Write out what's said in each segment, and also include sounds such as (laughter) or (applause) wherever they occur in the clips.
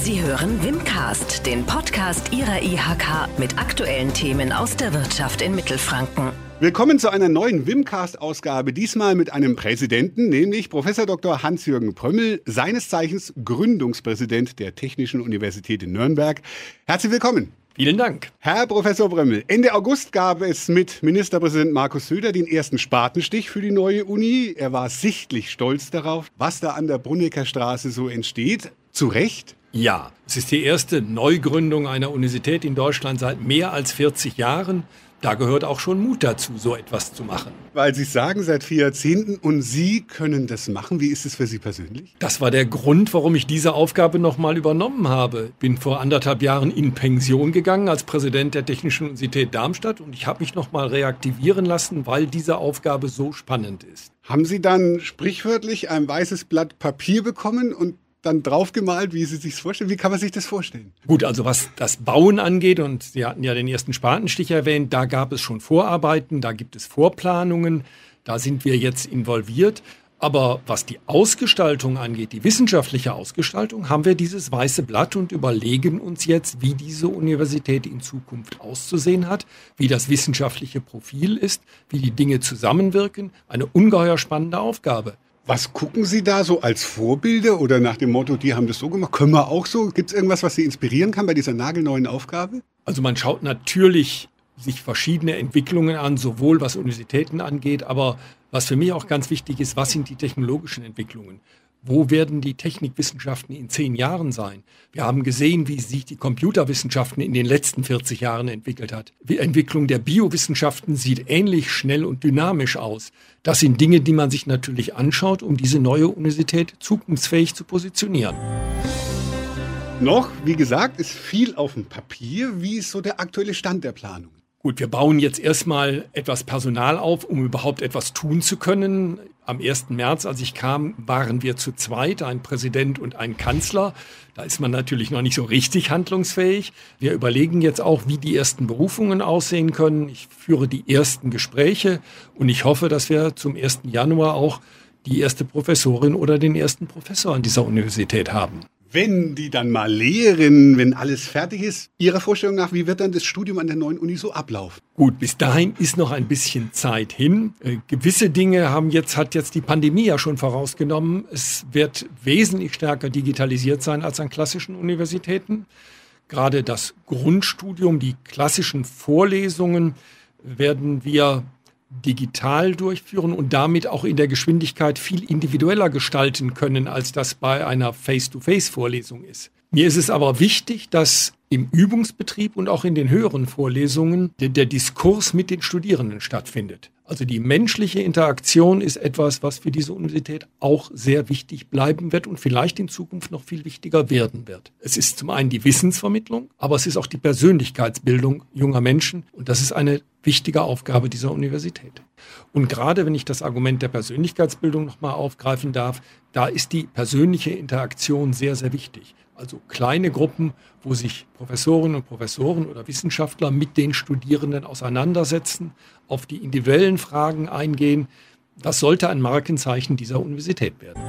Sie hören Wimcast, den Podcast Ihrer IHK mit aktuellen Themen aus der Wirtschaft in Mittelfranken. Willkommen zu einer neuen Wimcast-Ausgabe, diesmal mit einem Präsidenten, nämlich Professor Dr. Hans-Jürgen Prömmel, seines Zeichens Gründungspräsident der Technischen Universität in Nürnberg. Herzlich willkommen. Vielen Dank. Herr Professor Brömmel, Ende August gab es mit Ministerpräsident Markus Söder den ersten Spatenstich für die neue Uni. Er war sichtlich stolz darauf, was da an der Brunnecker Straße so entsteht. Zu Recht? Ja, es ist die erste Neugründung einer Universität in Deutschland seit mehr als 40 Jahren. Da gehört auch schon Mut dazu, so etwas zu machen. Weil Sie sagen, seit vier Jahrzehnten und Sie können das machen. Wie ist es für Sie persönlich? Das war der Grund, warum ich diese Aufgabe nochmal übernommen habe. Bin vor anderthalb Jahren in Pension gegangen als Präsident der Technischen Universität Darmstadt und ich habe mich nochmal reaktivieren lassen, weil diese Aufgabe so spannend ist. Haben Sie dann sprichwörtlich ein weißes Blatt Papier bekommen und dann draufgemalt, wie Sie sich vorstellen? Wie kann man sich das vorstellen? Gut, also was das Bauen angeht, und Sie hatten ja den ersten Spatenstich erwähnt, da gab es schon Vorarbeiten, da gibt es Vorplanungen, da sind wir jetzt involviert. Aber was die Ausgestaltung angeht, die wissenschaftliche Ausgestaltung, haben wir dieses weiße Blatt und überlegen uns jetzt, wie diese Universität in Zukunft auszusehen hat, wie das wissenschaftliche Profil ist, wie die Dinge zusammenwirken. Eine ungeheuer spannende Aufgabe. Was gucken Sie da so als Vorbilder oder nach dem Motto, die haben das so gemacht, können wir auch so? Gibt es irgendwas, was Sie inspirieren kann bei dieser nagelneuen Aufgabe? Also man schaut natürlich sich verschiedene Entwicklungen an, sowohl was Universitäten angeht, aber was für mich auch ganz wichtig ist, was sind die technologischen Entwicklungen? Wo werden die Technikwissenschaften in zehn Jahren sein? Wir haben gesehen, wie sich die Computerwissenschaften in den letzten 40 Jahren entwickelt hat. Die Entwicklung der Biowissenschaften sieht ähnlich schnell und dynamisch aus. Das sind Dinge, die man sich natürlich anschaut, um diese neue Universität zukunftsfähig zu positionieren. Noch, wie gesagt, ist viel auf dem Papier. Wie ist so der aktuelle Stand der Planung? Gut, wir bauen jetzt erstmal etwas Personal auf, um überhaupt etwas tun zu können. Am 1. März, als ich kam, waren wir zu zweit, ein Präsident und ein Kanzler. Da ist man natürlich noch nicht so richtig handlungsfähig. Wir überlegen jetzt auch, wie die ersten Berufungen aussehen können. Ich führe die ersten Gespräche und ich hoffe, dass wir zum 1. Januar auch die erste Professorin oder den ersten Professor an dieser Universität haben wenn die dann mal lehren, wenn alles fertig ist, Ihrer Vorstellung nach, wie wird dann das Studium an der neuen Uni so ablaufen? Gut, bis dahin ist noch ein bisschen Zeit hin. Äh, gewisse Dinge haben jetzt, hat jetzt die Pandemie ja schon vorausgenommen. Es wird wesentlich stärker digitalisiert sein als an klassischen Universitäten. Gerade das Grundstudium, die klassischen Vorlesungen werden wir digital durchführen und damit auch in der Geschwindigkeit viel individueller gestalten können, als das bei einer Face-to-Face-Vorlesung ist. Mir ist es aber wichtig, dass im Übungsbetrieb und auch in den höheren Vorlesungen der, der, Diskurs mit den Studierenden stattfindet. Also die menschliche Interaktion ist etwas, was für diese Universität auch sehr wichtig bleiben wird und vielleicht in Zukunft noch viel wichtiger werden wird. Es ist zum einen die Wissensvermittlung, aber es ist auch die Persönlichkeitsbildung junger Menschen und das ist eine wichtige Aufgabe dieser Universität. Und gerade wenn ich das Argument der Persönlichkeitsbildung nochmal aufgreifen darf, da ist die persönliche Interaktion sehr, sehr wichtig. Also kleine Gruppen, wo sich Professorinnen und Professoren oder Wissenschaftler mit den Studierenden auseinandersetzen, auf die individuellen Fragen eingehen. Das sollte ein Markenzeichen dieser Universität werden.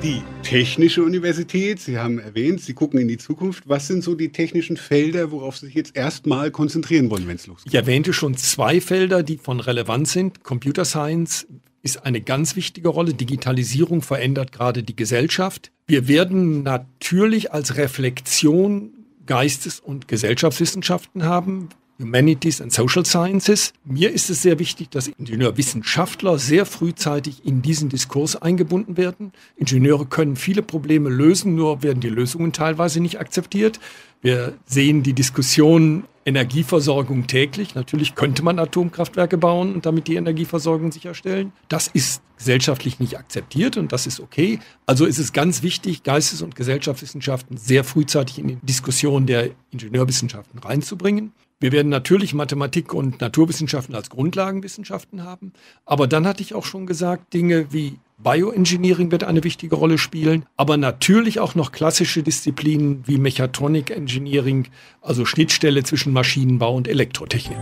Die Technische Universität, Sie haben erwähnt, Sie gucken in die Zukunft. Was sind so die technischen Felder, worauf Sie sich jetzt erstmal konzentrieren wollen, wenn es losgeht? Ich erwähnte schon zwei Felder, die von Relevanz sind. Computer Science ist eine ganz wichtige Rolle. Digitalisierung verändert gerade die Gesellschaft. Wir werden natürlich als Reflexion Geistes- und Gesellschaftswissenschaften haben. Humanities and Social Sciences. Mir ist es sehr wichtig, dass Ingenieurwissenschaftler sehr frühzeitig in diesen Diskurs eingebunden werden. Ingenieure können viele Probleme lösen, nur werden die Lösungen teilweise nicht akzeptiert. Wir sehen die Diskussion Energieversorgung täglich. Natürlich könnte man Atomkraftwerke bauen und damit die Energieversorgung sicherstellen. Das ist gesellschaftlich nicht akzeptiert und das ist okay. Also ist es ganz wichtig, Geistes- und Gesellschaftswissenschaften sehr frühzeitig in die Diskussion der Ingenieurwissenschaften reinzubringen. Wir werden natürlich Mathematik und Naturwissenschaften als Grundlagenwissenschaften haben. Aber dann hatte ich auch schon gesagt, Dinge wie Bioengineering wird eine wichtige Rolle spielen, aber natürlich auch noch klassische Disziplinen wie Mechatronik Engineering, also Schnittstelle zwischen Maschinenbau und Elektrotechnik.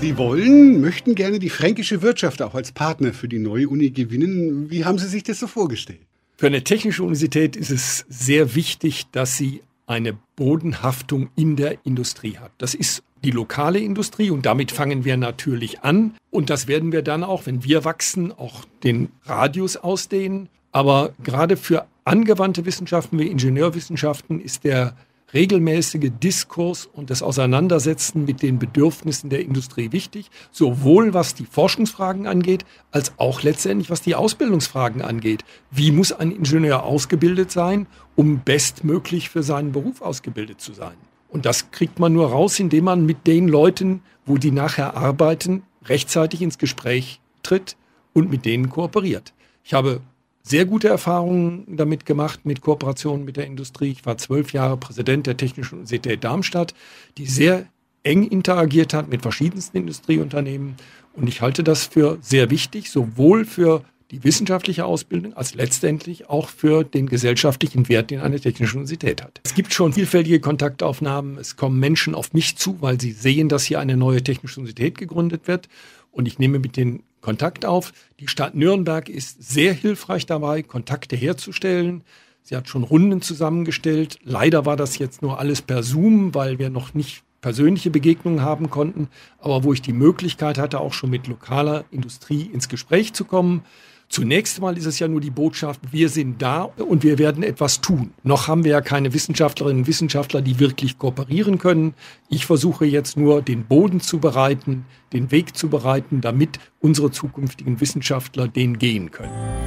Sie wollen, möchten gerne die fränkische Wirtschaft auch als Partner für die neue Uni gewinnen. Wie haben Sie sich das so vorgestellt? Für eine technische Universität ist es sehr wichtig, dass sie eine Bodenhaftung in der Industrie hat. Das ist die lokale Industrie und damit fangen wir natürlich an und das werden wir dann auch, wenn wir wachsen, auch den Radius ausdehnen. Aber gerade für angewandte Wissenschaften wie Ingenieurwissenschaften ist der regelmäßige Diskurs und das Auseinandersetzen mit den Bedürfnissen der Industrie wichtig, sowohl was die Forschungsfragen angeht, als auch letztendlich was die Ausbildungsfragen angeht. Wie muss ein Ingenieur ausgebildet sein, um bestmöglich für seinen Beruf ausgebildet zu sein? Und das kriegt man nur raus, indem man mit den Leuten, wo die nachher arbeiten, rechtzeitig ins Gespräch tritt und mit denen kooperiert. Ich habe sehr gute Erfahrungen damit gemacht mit Kooperationen mit der Industrie. Ich war zwölf Jahre Präsident der Technischen Universität Darmstadt, die sehr eng interagiert hat mit verschiedensten Industrieunternehmen. Und ich halte das für sehr wichtig, sowohl für die wissenschaftliche Ausbildung als letztendlich auch für den gesellschaftlichen Wert, den eine technische Universität hat. Es gibt schon vielfältige Kontaktaufnahmen. Es kommen Menschen auf mich zu, weil sie sehen, dass hier eine neue technische Universität gegründet wird. Und ich nehme mit den Kontakt auf. Die Stadt Nürnberg ist sehr hilfreich dabei, Kontakte herzustellen. Sie hat schon Runden zusammengestellt. Leider war das jetzt nur alles per Zoom, weil wir noch nicht persönliche Begegnungen haben konnten, aber wo ich die Möglichkeit hatte, auch schon mit lokaler Industrie ins Gespräch zu kommen. Zunächst mal ist es ja nur die Botschaft, wir sind da und wir werden etwas tun. Noch haben wir ja keine Wissenschaftlerinnen und Wissenschaftler, die wirklich kooperieren können. Ich versuche jetzt nur, den Boden zu bereiten, den Weg zu bereiten, damit unsere zukünftigen Wissenschaftler den gehen können.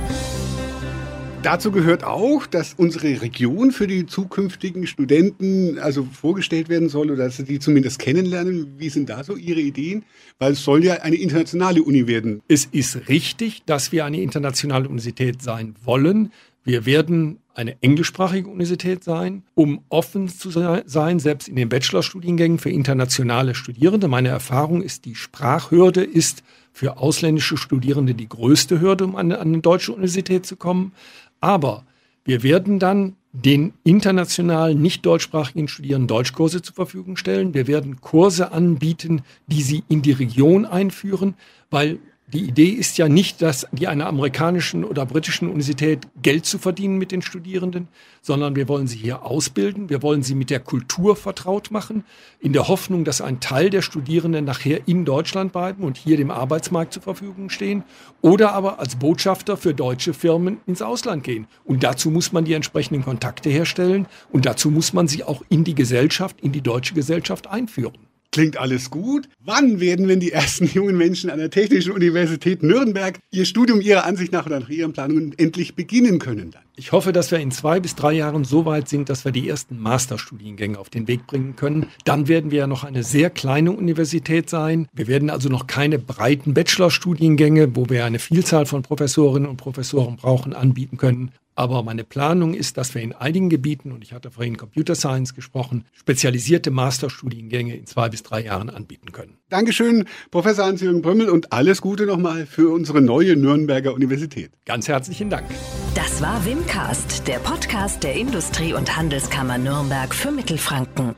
Dazu gehört auch, dass unsere Region für die zukünftigen Studenten also vorgestellt werden soll oder dass sie die zumindest kennenlernen. Wie sind da so Ihre Ideen? Weil es soll ja eine internationale Uni werden. Es ist richtig, dass wir eine internationale Universität sein wollen. Wir werden eine englischsprachige Universität sein, um offen zu sein, selbst in den Bachelorstudiengängen für internationale Studierende. Meine Erfahrung ist, die Sprachhürde ist für ausländische Studierende die größte Hürde, um an eine deutsche Universität zu kommen. Aber wir werden dann den international nicht deutschsprachigen Studierenden Deutschkurse zur Verfügung stellen. Wir werden Kurse anbieten, die sie in die Region einführen, weil die Idee ist ja nicht, dass die einer amerikanischen oder britischen Universität Geld zu verdienen mit den Studierenden, sondern wir wollen sie hier ausbilden, wir wollen sie mit der Kultur vertraut machen, in der Hoffnung, dass ein Teil der Studierenden nachher in Deutschland bleiben und hier dem Arbeitsmarkt zur Verfügung stehen oder aber als Botschafter für deutsche Firmen ins Ausland gehen. Und dazu muss man die entsprechenden Kontakte herstellen und dazu muss man sie auch in die Gesellschaft, in die deutsche Gesellschaft einführen. Klingt alles gut. Wann werden denn die ersten (laughs) jungen Menschen an der Technischen Universität Nürnberg ihr Studium ihrer Ansicht nach oder nach ihren Planungen endlich beginnen können dann? Ich hoffe, dass wir in zwei bis drei Jahren so weit sind, dass wir die ersten Masterstudiengänge auf den Weg bringen können. Dann werden wir ja noch eine sehr kleine Universität sein. Wir werden also noch keine breiten Bachelorstudiengänge, wo wir eine Vielzahl von Professorinnen und Professoren brauchen, anbieten können. Aber meine Planung ist, dass wir in einigen Gebieten, und ich hatte vorhin Computer Science gesprochen, spezialisierte Masterstudiengänge in zwei bis drei Jahren anbieten können. Dankeschön, Professor Hans-Jürgen Brümmel, und alles Gute nochmal für unsere neue Nürnberger Universität. Ganz herzlichen Dank. Das war Wimcast, der Podcast der Industrie- und Handelskammer Nürnberg für Mittelfranken.